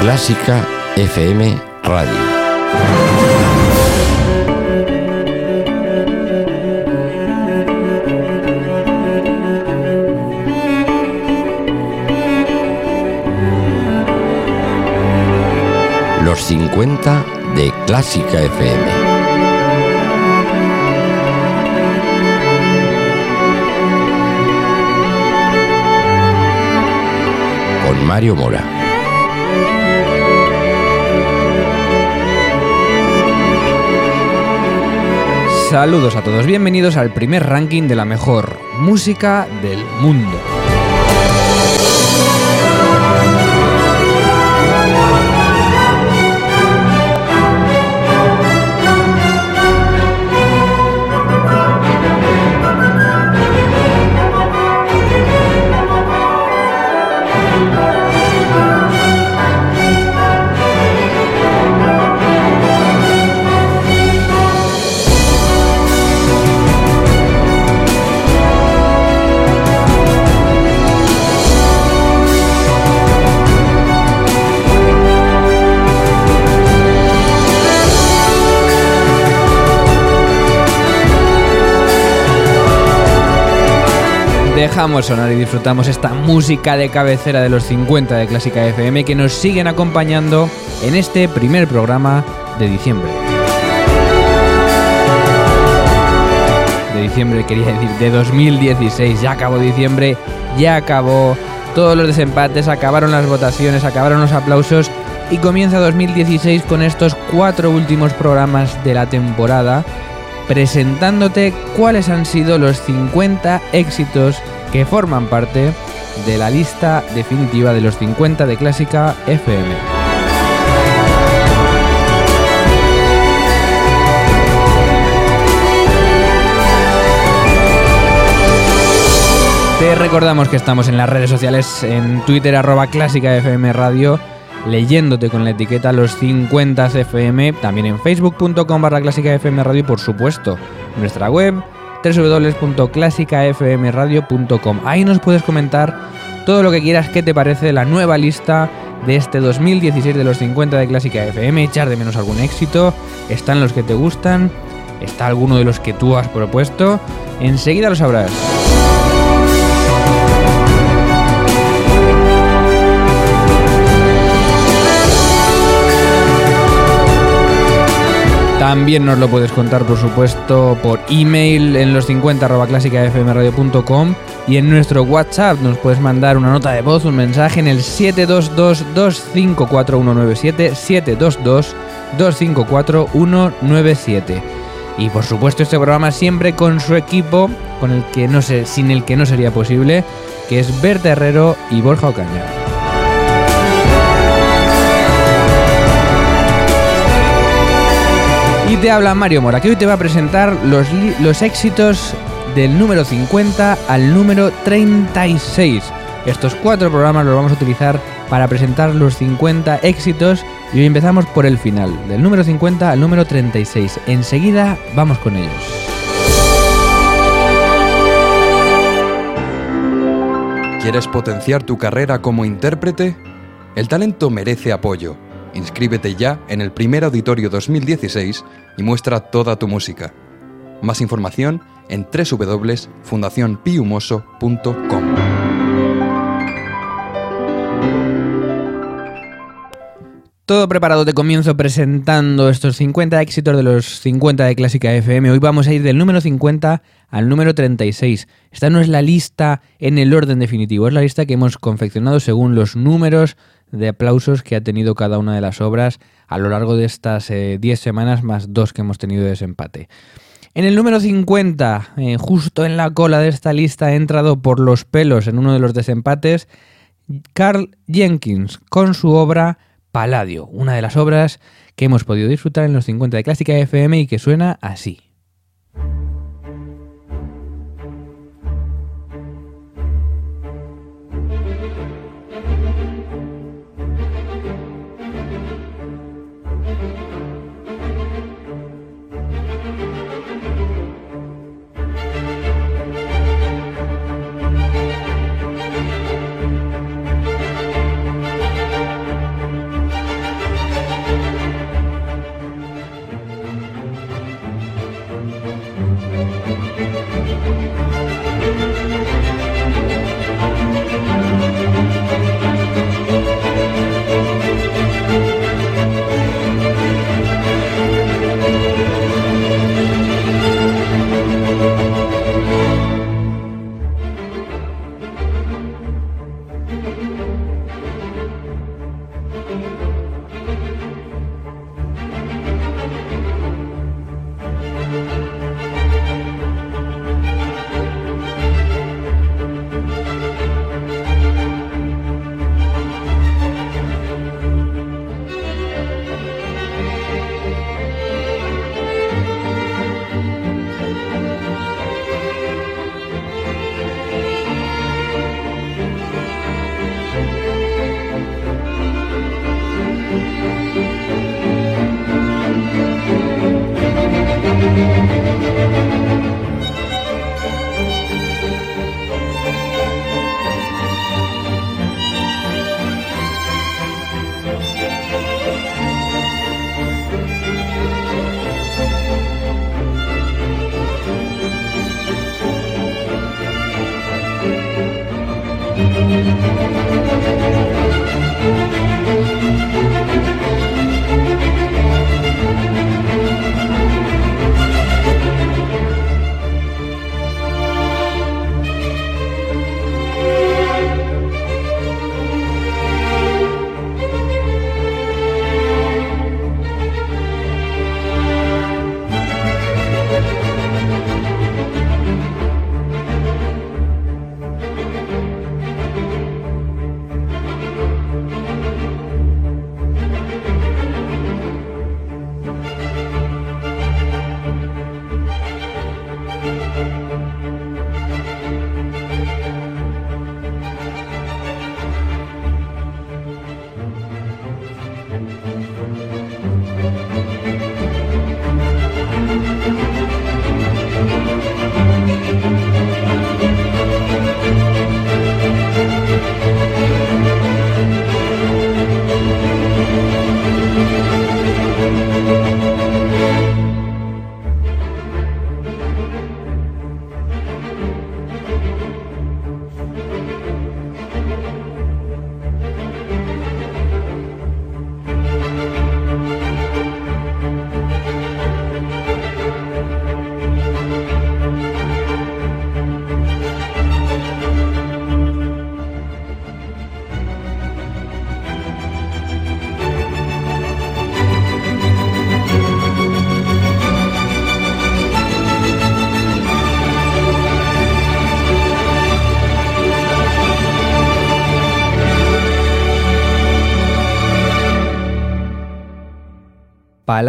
Clásica FM Radio. Los 50 de Clásica FM. Mario Mora. Saludos a todos, bienvenidos al primer ranking de la mejor música del mundo. Dejamos sonar y disfrutamos esta música de cabecera de los 50 de Clásica FM que nos siguen acompañando en este primer programa de diciembre. De diciembre quería decir, de 2016, ya acabó diciembre, ya acabó. Todos los desempates, acabaron las votaciones, acabaron los aplausos y comienza 2016 con estos cuatro últimos programas de la temporada presentándote cuáles han sido los 50 éxitos que forman parte de la lista definitiva de los 50 de Clásica FM. Te recordamos que estamos en las redes sociales, en Twitter arroba Clásica FM Radio leyéndote con la etiqueta los 50 FM, también en facebook.com barra clásica FM Radio y por supuesto. Nuestra web www.clásicafmradio.com. Ahí nos puedes comentar todo lo que quieras, qué te parece la nueva lista de este 2016 de los 50 de Clásica FM, echar de menos algún éxito, están los que te gustan, está alguno de los que tú has propuesto, enseguida lo sabrás. También nos lo puedes contar, por supuesto, por email en los 50 clásicafmradio.com y en nuestro WhatsApp nos puedes mandar una nota de voz, un mensaje en el 722-254197, 722-254-197. Y por supuesto este programa siempre con su equipo, con el que no sé, sin el que no sería posible, que es Berta Herrero y Borja Ocaña. Te habla Mario Mora, que hoy te va a presentar los, los éxitos del número 50 al número 36. Estos cuatro programas los vamos a utilizar para presentar los 50 éxitos y hoy empezamos por el final, del número 50 al número 36. Enseguida vamos con ellos. ¿Quieres potenciar tu carrera como intérprete? El talento merece apoyo. Inscríbete ya en el primer auditorio 2016 y muestra toda tu música. Más información en www.fundacionpiumoso.com. Todo preparado de comienzo presentando estos 50 éxitos de los 50 de Clásica FM. Hoy vamos a ir del número 50 al número 36. Esta no es la lista en el orden definitivo, es la lista que hemos confeccionado según los números de aplausos que ha tenido cada una de las obras a lo largo de estas 10 eh, semanas más dos que hemos tenido de desempate. En el número 50, eh, justo en la cola de esta lista, ha entrado por los pelos en uno de los desempates Carl Jenkins con su obra Paladio, una de las obras que hemos podido disfrutar en los 50 de Clásica FM y que suena así.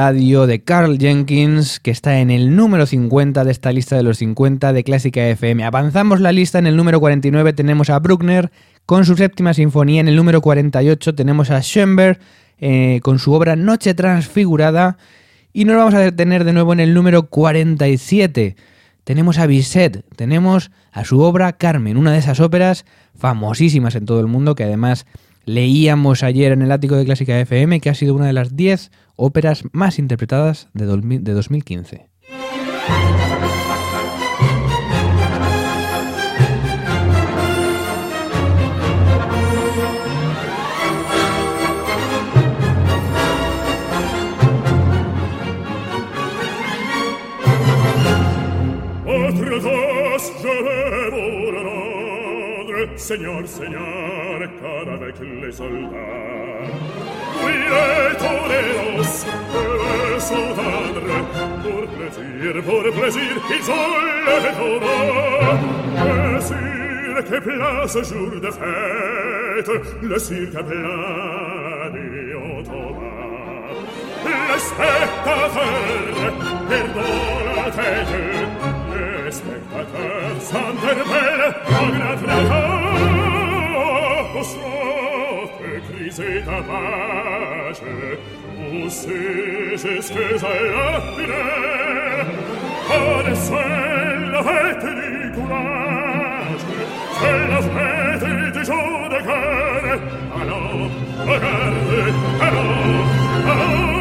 De Carl Jenkins, que está en el número 50 de esta lista de los 50 de Clásica FM. Avanzamos la lista, en el número 49 tenemos a Bruckner con su séptima sinfonía, en el número 48 tenemos a Schoenberg eh, con su obra Noche Transfigurada, y nos vamos a detener de nuevo en el número 47. Tenemos a Bizet, tenemos a su obra Carmen, una de esas óperas famosísimas en todo el mundo que además leíamos ayer en el ático de Clásica FM que ha sido una de las 10 óperas más interpretadas de 2015. Seigneur, Seigneur, car soldat. Quieto de los, heureux soldat, pour plaisir, pour plaisir, il solle tourner. Le cirque plein place jour de fête, le cirque plein et. Le spectateur perdant la tête, le spectateur s'interpelle en grand frère. Oh, oh, crise da pace, o se je spesa l'affine, con sella vete di courage, se la vete di giudicare, allò, magari, allò, allò,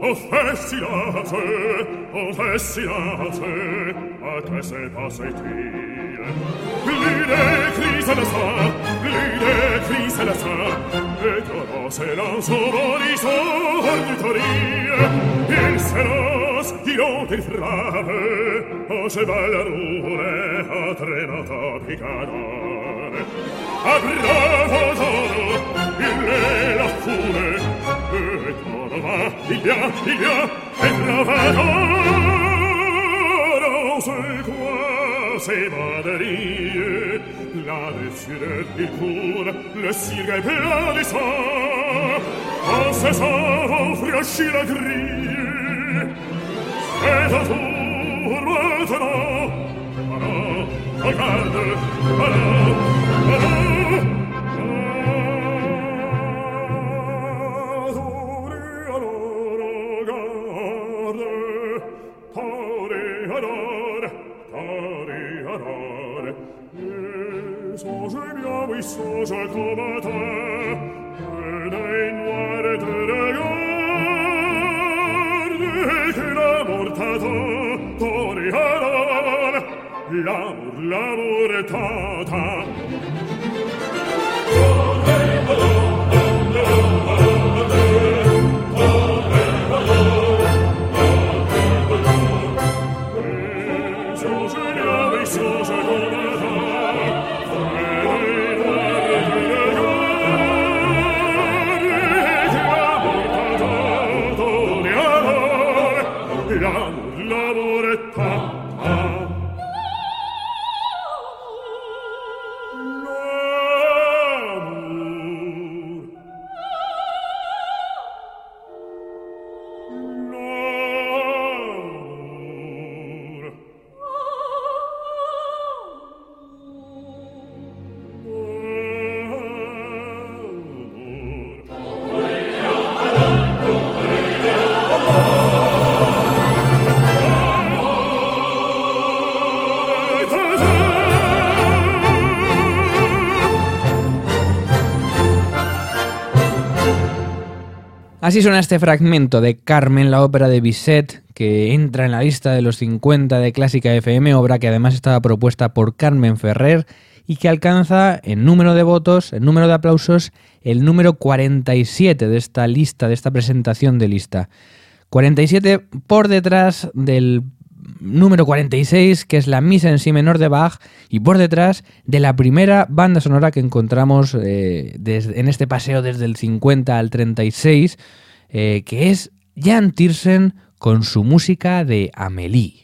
o festinate, o festinate, a te se pasei. Glide crise la sa, glide crise la sa, E ora se lanzo voli sorditorie. Il senos, dirò ti frare, o se ballarure a trenata picadore. A bravo toro, il le la fune, et va, il via, il via, e trovato c'est quoi ces baderies la défileur il court le cirque est plein de sang en ce sang vont franchir la grille c'est à tour maintenant voilà, regarde, voilà, voilà l'amor, l'amor tata Así suena este fragmento de Carmen, la ópera de Bizet, que entra en la lista de los 50 de Clásica FM, obra que además estaba propuesta por Carmen Ferrer y que alcanza en número de votos, en número de aplausos, el número 47 de esta lista, de esta presentación de lista. 47 por detrás del número 46, que es la Misa en Si menor de Bach, y por detrás de la primera banda sonora que encontramos eh, en este paseo desde el 50 al 36, eh, que es Jan Tiersen con su música de Amélie.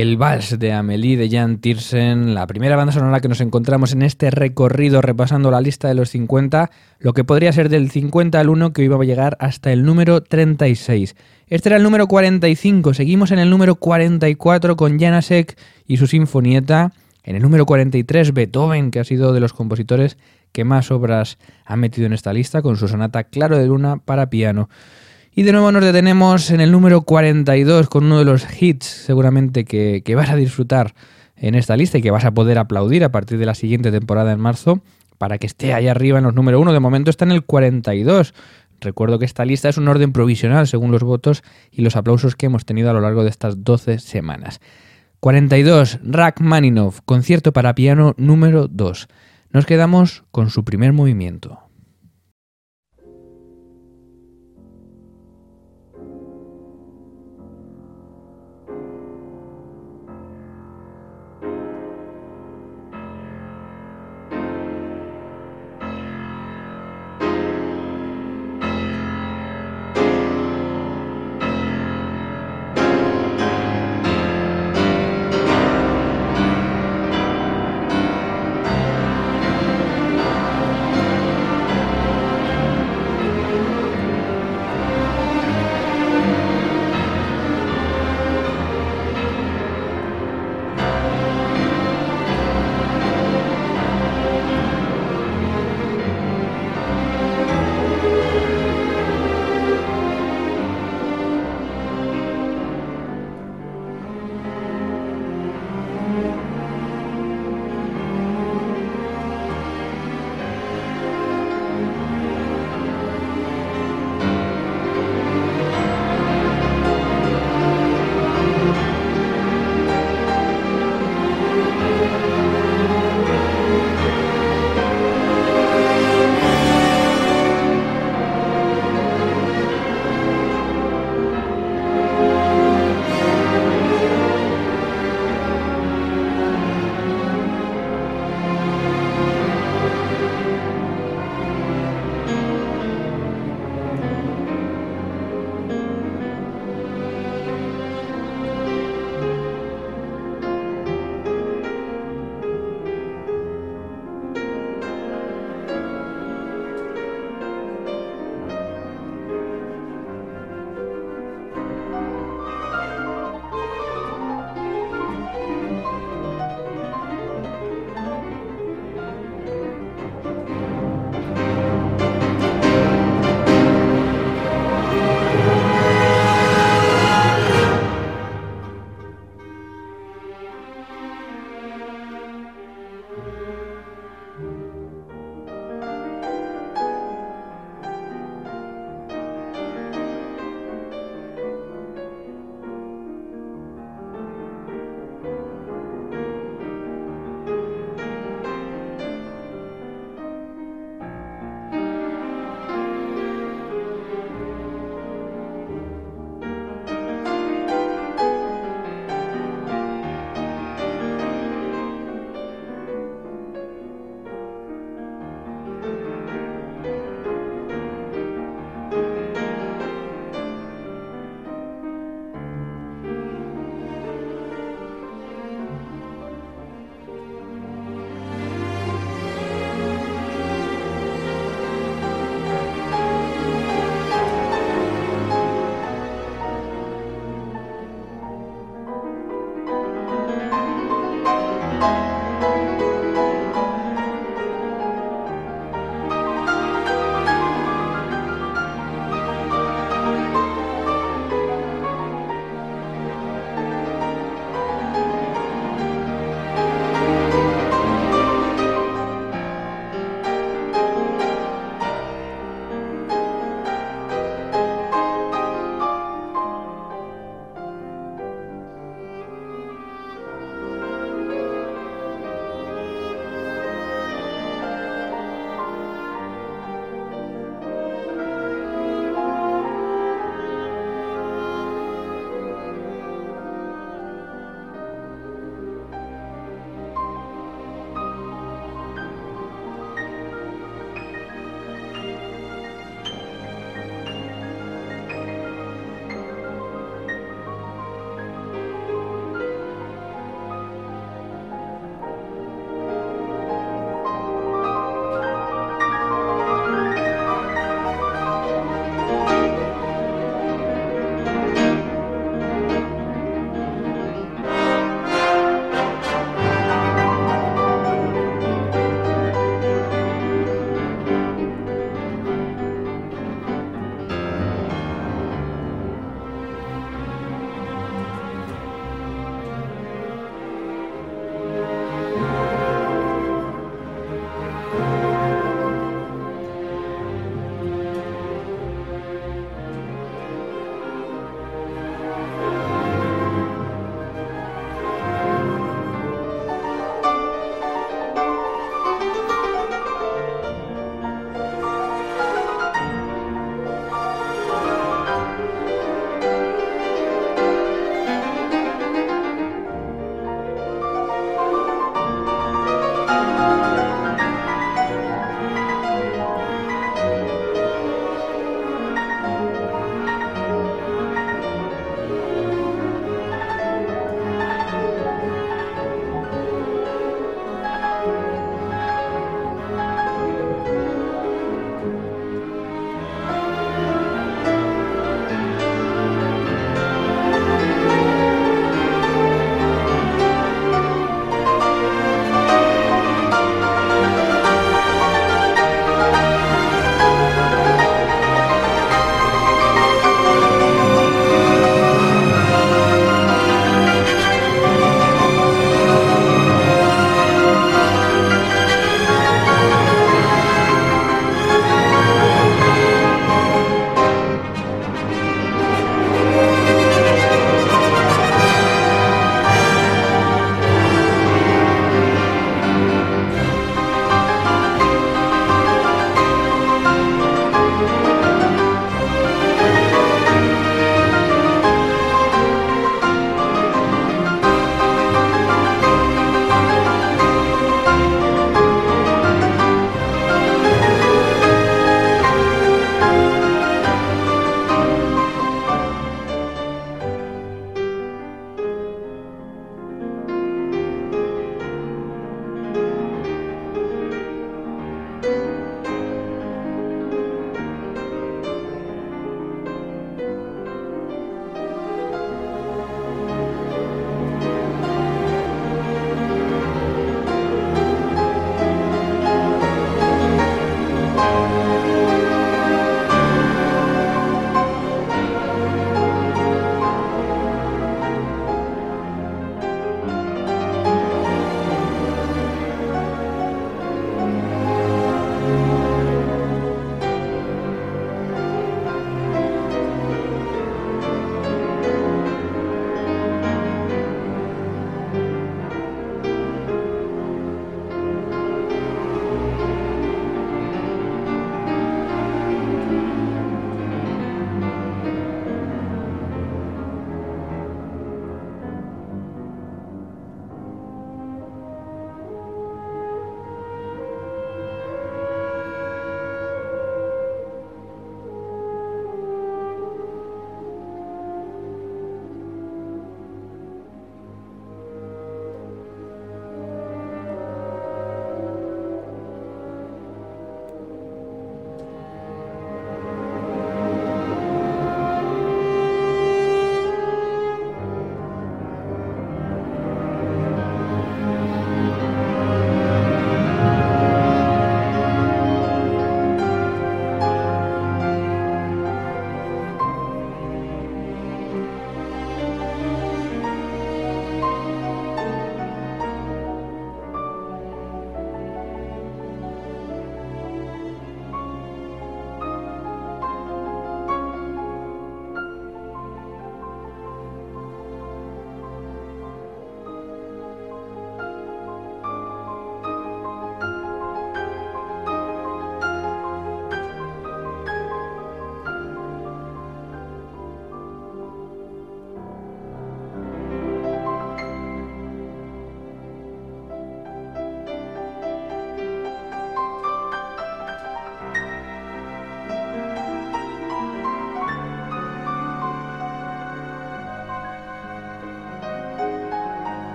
el Vals de Amélie de Jan Tiersen, la primera banda sonora que nos encontramos en este recorrido repasando la lista de los 50, lo que podría ser del 50 al 1 que iba a llegar hasta el número 36. Este era el número 45, seguimos en el número 44 con Janasek y su sinfonieta, en el número 43 Beethoven, que ha sido de los compositores que más obras ha metido en esta lista con su sonata Claro de Luna para piano. Y de nuevo nos detenemos en el número 42 con uno de los hits seguramente que, vas a disfrutar en esta lista y que vas a poder aplaudir a partir de la siguiente temporada en marzo para que esté ahí arriba en los número 1. De momento está en el 42. Recuerdo que esta lista es un orden provisional según los votos y los aplausos que hemos tenido a lo largo de estas 12 semanas. 42. Rachmaninoff, concierto para piano número 2. Nos quedamos con su primer movimiento.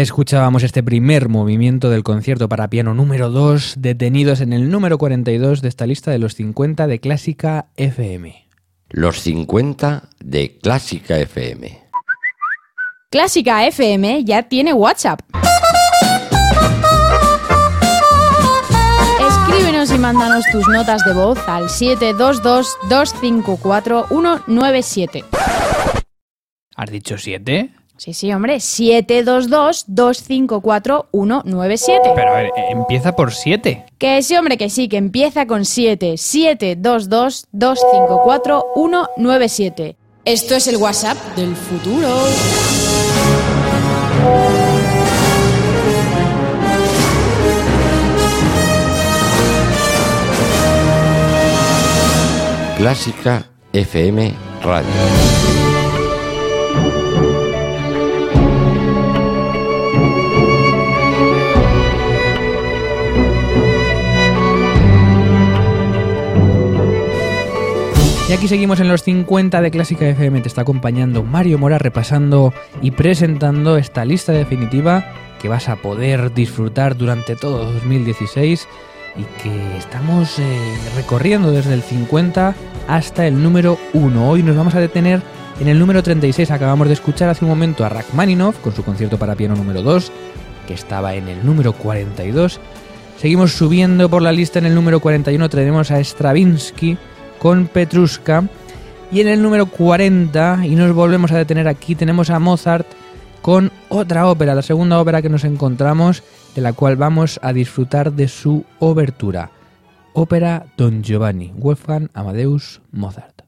Escuchábamos este primer movimiento del concierto para piano número 2, detenidos en el número 42 de esta lista de los 50 de Clásica FM. Los 50 de Clásica FM. Clásica FM ya tiene WhatsApp. Escríbenos y mándanos tus notas de voz al 722-254-197. ¿Has dicho 7? Sí, sí, hombre, 722-254-197. Pero a ver, eh, empieza por 7. Que sí, hombre, que sí, que empieza con 7. 722-254-197. Esto es el WhatsApp del futuro. Clásica FM Radio. Y aquí seguimos en los 50 de Clásica FM. Te está acompañando Mario Mora repasando y presentando esta lista definitiva que vas a poder disfrutar durante todo 2016 y que estamos eh, recorriendo desde el 50 hasta el número 1. Hoy nos vamos a detener en el número 36. Acabamos de escuchar hace un momento a Rachmaninoff con su concierto para piano número 2, que estaba en el número 42. Seguimos subiendo por la lista en el número 41. Tenemos a Stravinsky con Petrushka. Y en el número 40, y nos volvemos a detener aquí, tenemos a Mozart con otra ópera, la segunda ópera que nos encontramos, de la cual vamos a disfrutar de su obertura. Ópera Don Giovanni, Wolfgang Amadeus Mozart.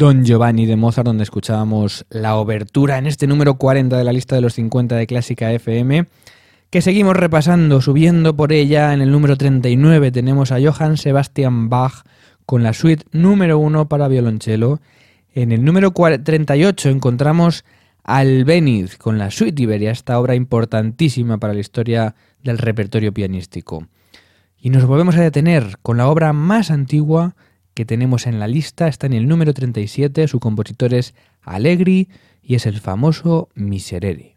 Don Giovanni de Mozart, donde escuchábamos la obertura en este número 40 de la lista de los 50 de Clásica FM, que seguimos repasando, subiendo por ella. En el número 39 tenemos a Johann Sebastian Bach con la suite número 1 para violonchelo. En el número 38 encontramos al Beniz con la suite Iberia, esta obra importantísima para la historia del repertorio pianístico. Y nos volvemos a detener con la obra más antigua que tenemos en la lista, está en el número 37, su compositor es Allegri y es el famoso Miserere.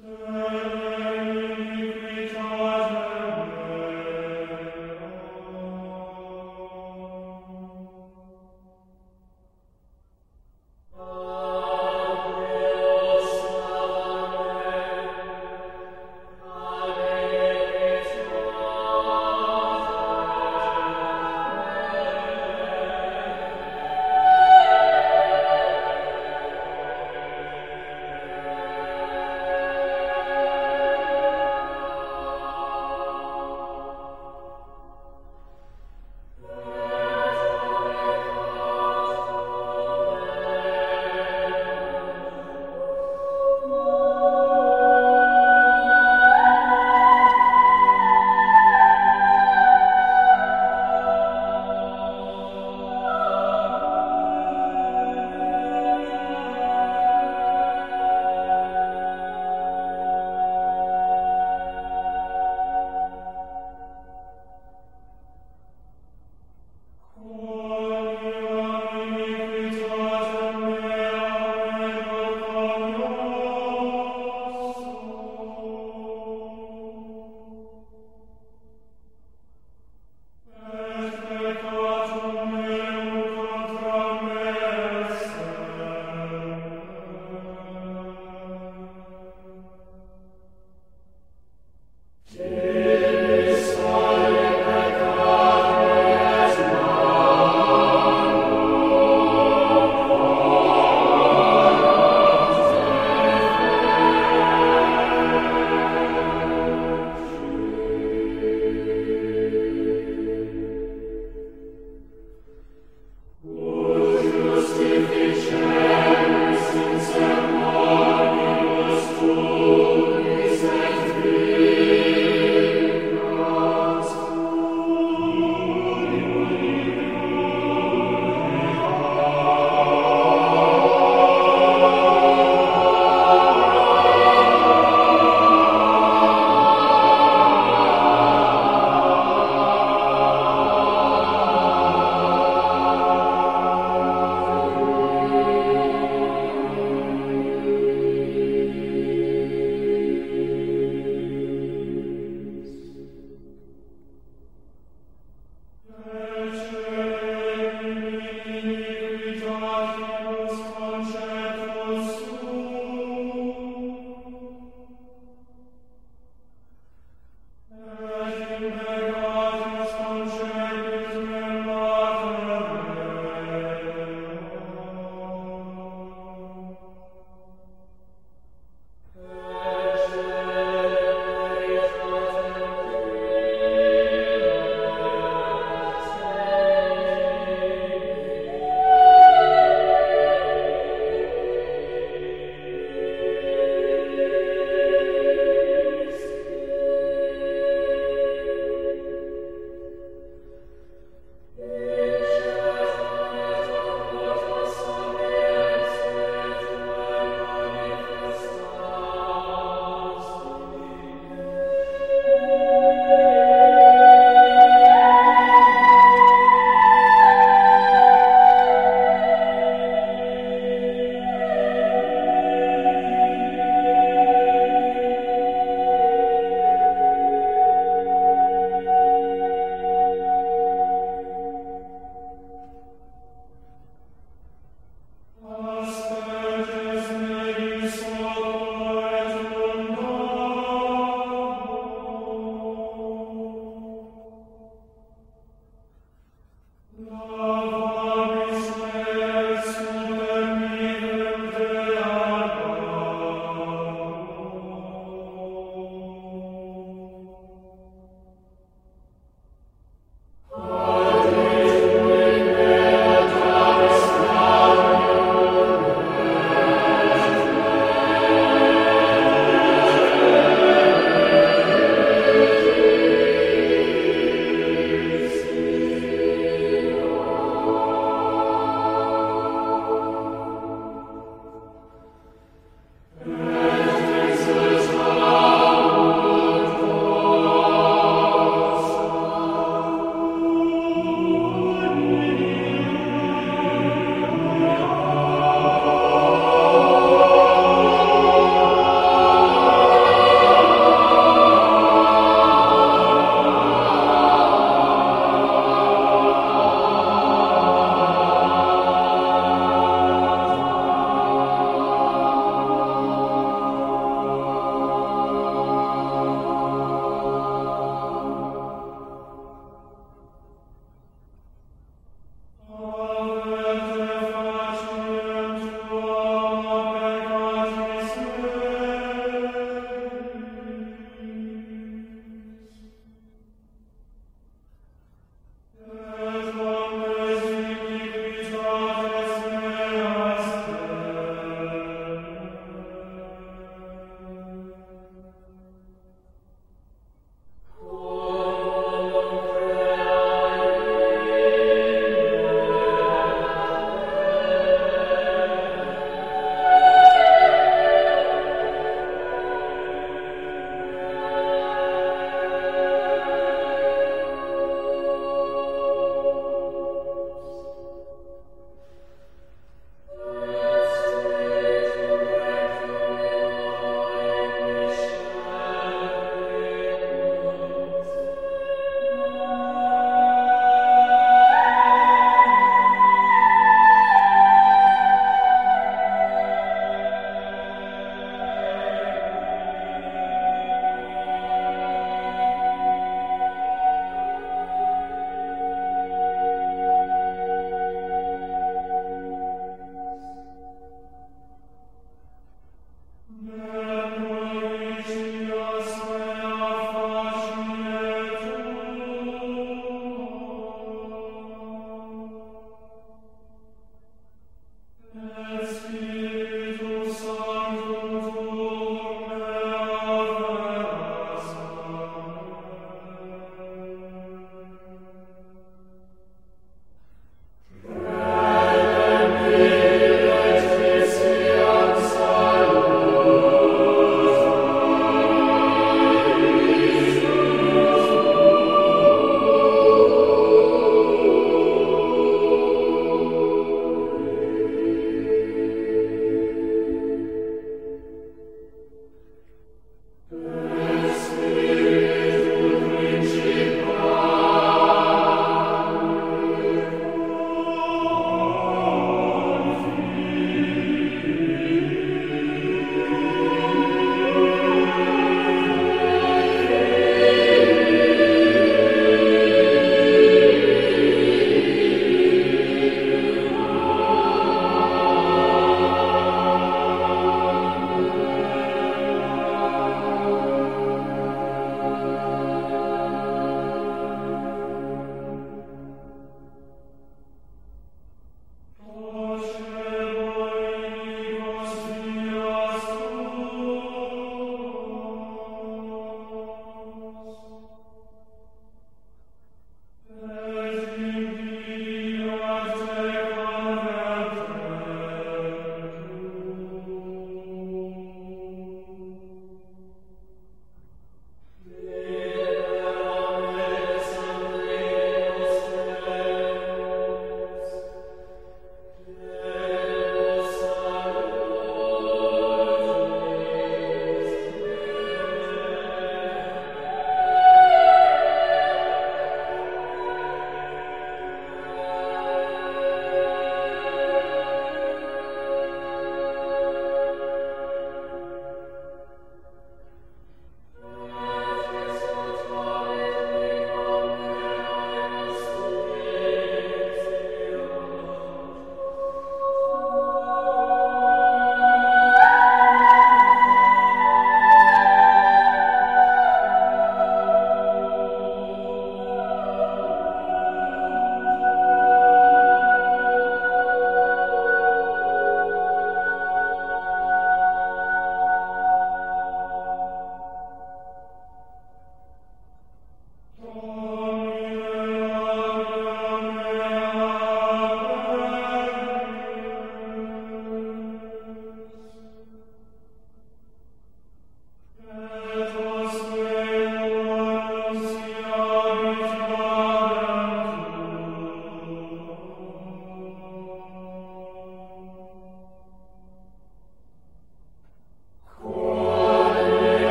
Uh...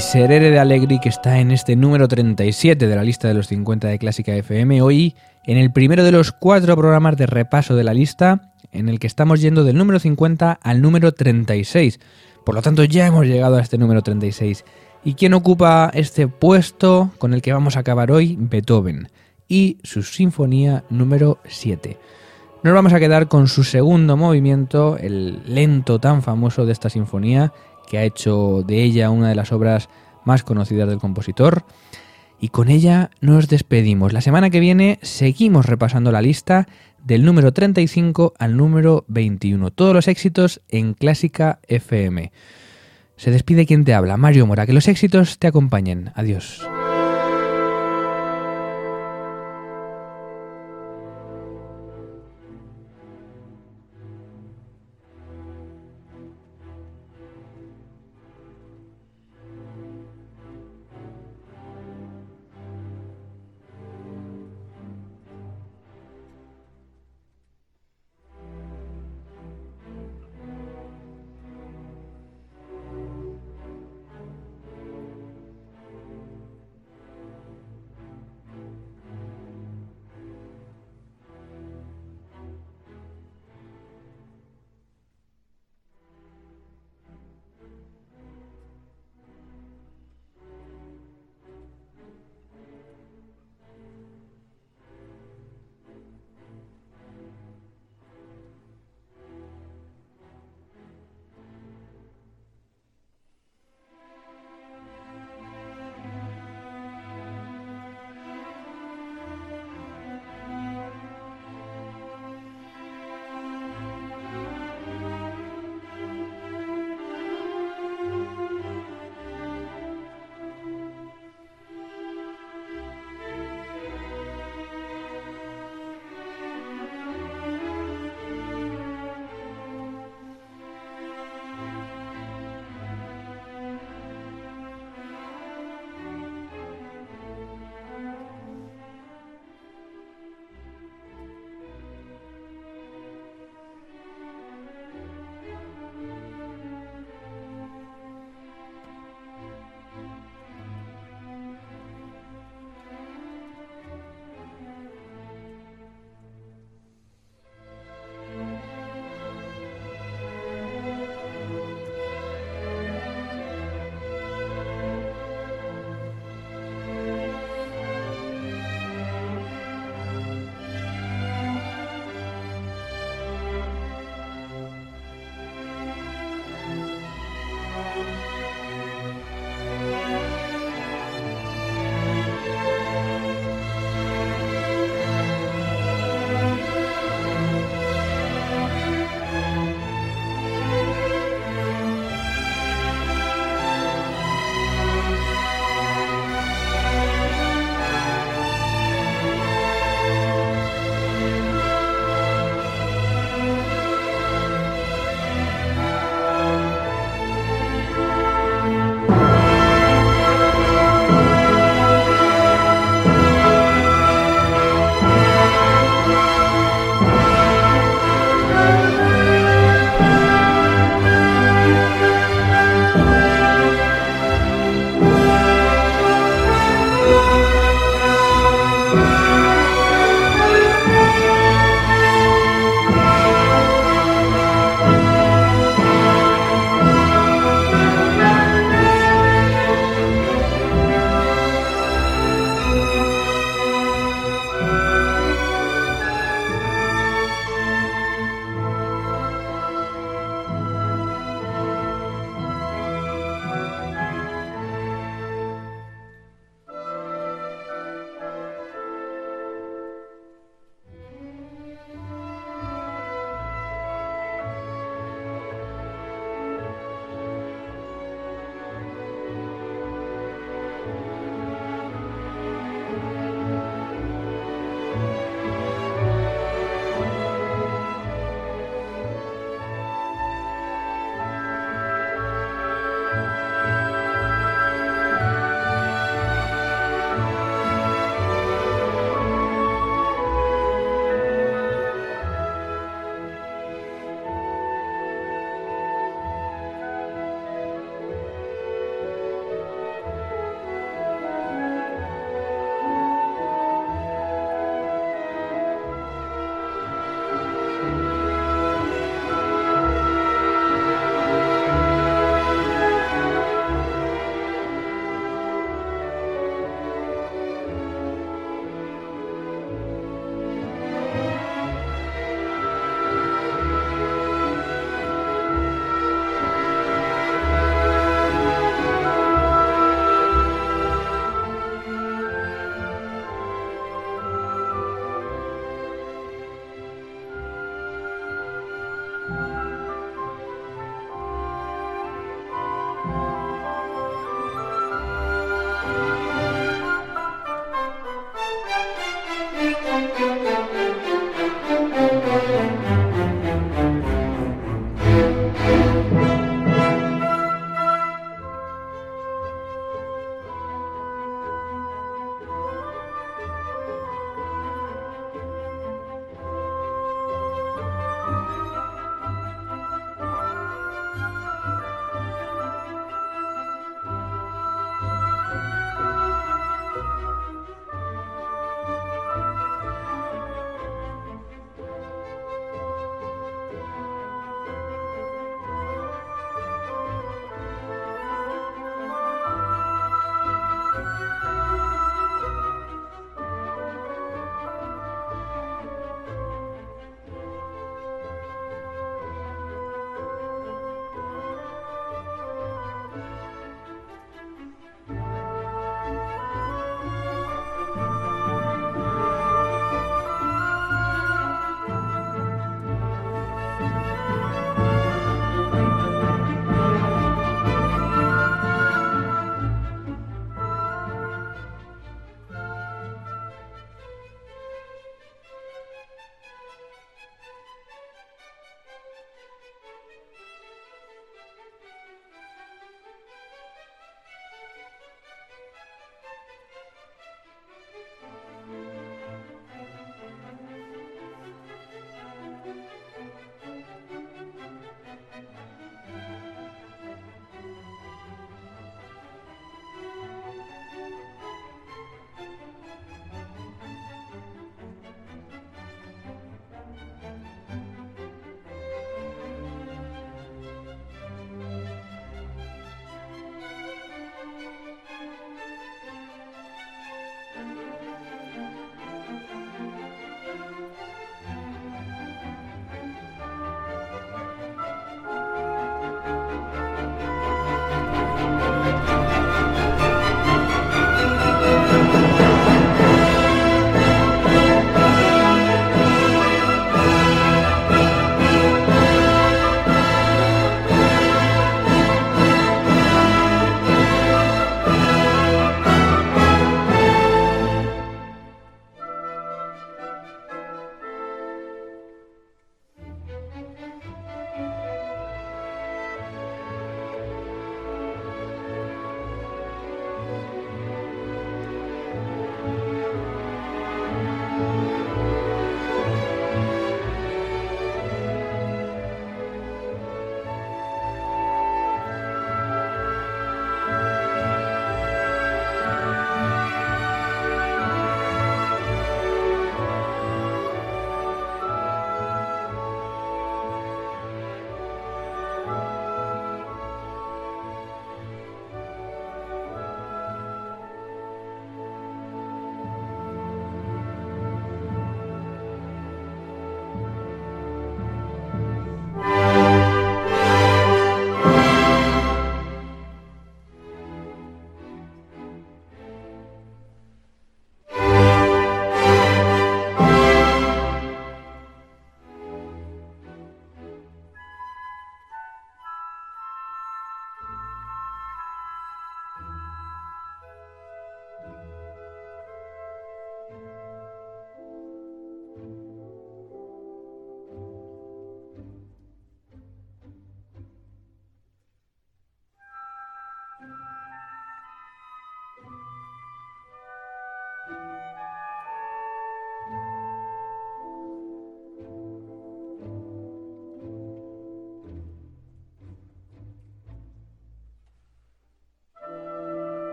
Miserere de Allegri que está en este número 37 de la lista de los 50 de Clásica FM. Hoy en el primero de los cuatro programas de repaso de la lista en el que estamos yendo del número 50 al número 36. Por lo tanto ya hemos llegado a este número 36. ¿Y quién ocupa este puesto con el que vamos a acabar hoy? Beethoven y su sinfonía número 7. Nos vamos a quedar con su segundo movimiento, el lento tan famoso de esta sinfonía, que ha hecho de ella una de las obras más conocidas del compositor. Y con ella nos despedimos. La semana que viene seguimos repasando la lista del número 35 al número 21. Todos los éxitos en Clásica FM. Se despide quien te habla, Mario Mora. Que los éxitos te acompañen. Adiós.